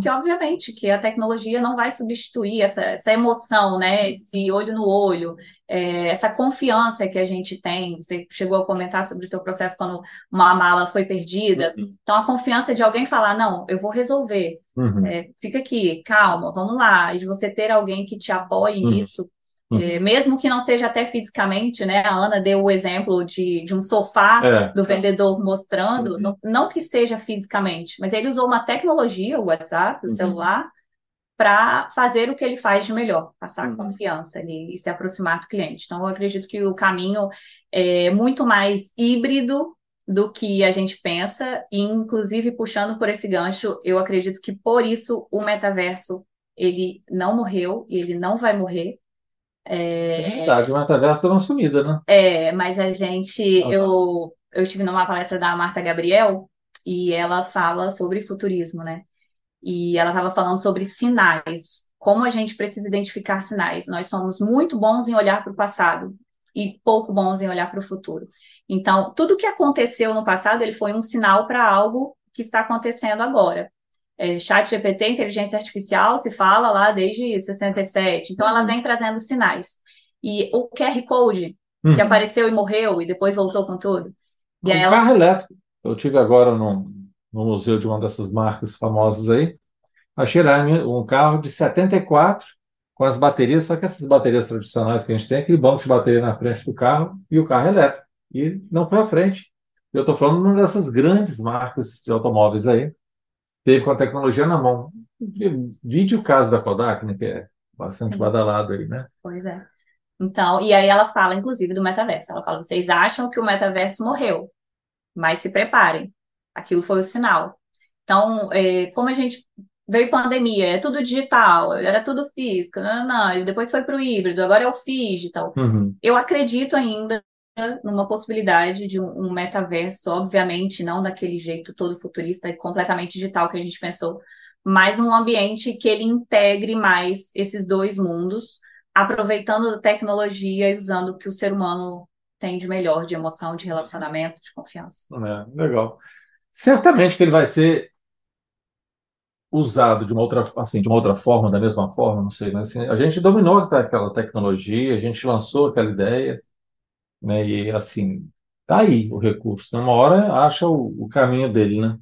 que obviamente que a tecnologia não vai substituir essa, essa emoção, né? Esse olho no olho, é, essa confiança que a gente tem. Você chegou a comentar sobre o seu processo quando uma mala foi perdida. Uhum. Então, a confiança de alguém falar, não, eu vou resolver. Uhum. É, fica aqui, calma, vamos lá. E de você ter alguém que te apoie uhum. nisso, Uhum. É, mesmo que não seja até fisicamente, né? A Ana deu o exemplo de, de um sofá é. do vendedor mostrando, uhum. não, não, que seja fisicamente, mas ele usou uma tecnologia, o WhatsApp, o uhum. celular, para fazer o que ele faz de melhor, passar uhum. confiança ali e se aproximar do cliente. Então, eu acredito que o caminho é muito mais híbrido do que a gente pensa, e inclusive puxando por esse gancho, eu acredito que por isso o metaverso ele não morreu e ele não vai morrer, é, é verdade, o metaverso deu uma sumida, né? É, mas a gente, ah, eu, eu estive numa palestra da Marta Gabriel e ela fala sobre futurismo, né? E ela estava falando sobre sinais, como a gente precisa identificar sinais. Nós somos muito bons em olhar para o passado e pouco bons em olhar para o futuro. Então, tudo que aconteceu no passado, ele foi um sinal para algo que está acontecendo agora é, chat GPT, inteligência artificial, se fala lá desde 67. Então, ela uhum. vem trazendo sinais. E o QR Code, que uhum. apareceu e morreu e depois voltou com tudo. E um ela... carro elétrico. Eu tive agora no, no museu de uma dessas marcas famosas aí. Achei lá um carro de 74 com as baterias, só que essas baterias tradicionais que a gente tem, aquele banco de bateria na frente do carro e o carro elétrico. E não foi à frente. Eu estou falando de uma dessas grandes marcas de automóveis aí, teve com a tecnologia na mão. Vídeo o caso da Kodak, né, que é bastante badalado aí, né? Pois é. Então, e aí ela fala, inclusive, do metaverso. Ela fala: vocês acham que o metaverso morreu, mas se preparem. Aquilo foi o sinal. Então, é, como a gente veio pandemia, é tudo digital, era tudo físico, não, não, depois foi para o híbrido, agora é o digital. Uhum. Eu acredito ainda numa possibilidade de um, metaverso, obviamente não daquele jeito todo futurista e completamente digital que a gente pensou, mas um ambiente que ele integre mais esses dois mundos, aproveitando a tecnologia e usando o que o ser humano tem de melhor, de emoção, de relacionamento, de confiança. É, legal. Certamente que ele vai ser usado de uma outra, assim, de uma outra forma, da mesma forma, não sei, assim, a gente dominou aquela tecnologia, a gente lançou aquela ideia, né? E assim, tá aí o recurso. Uma hora acha o, o caminho dele, né?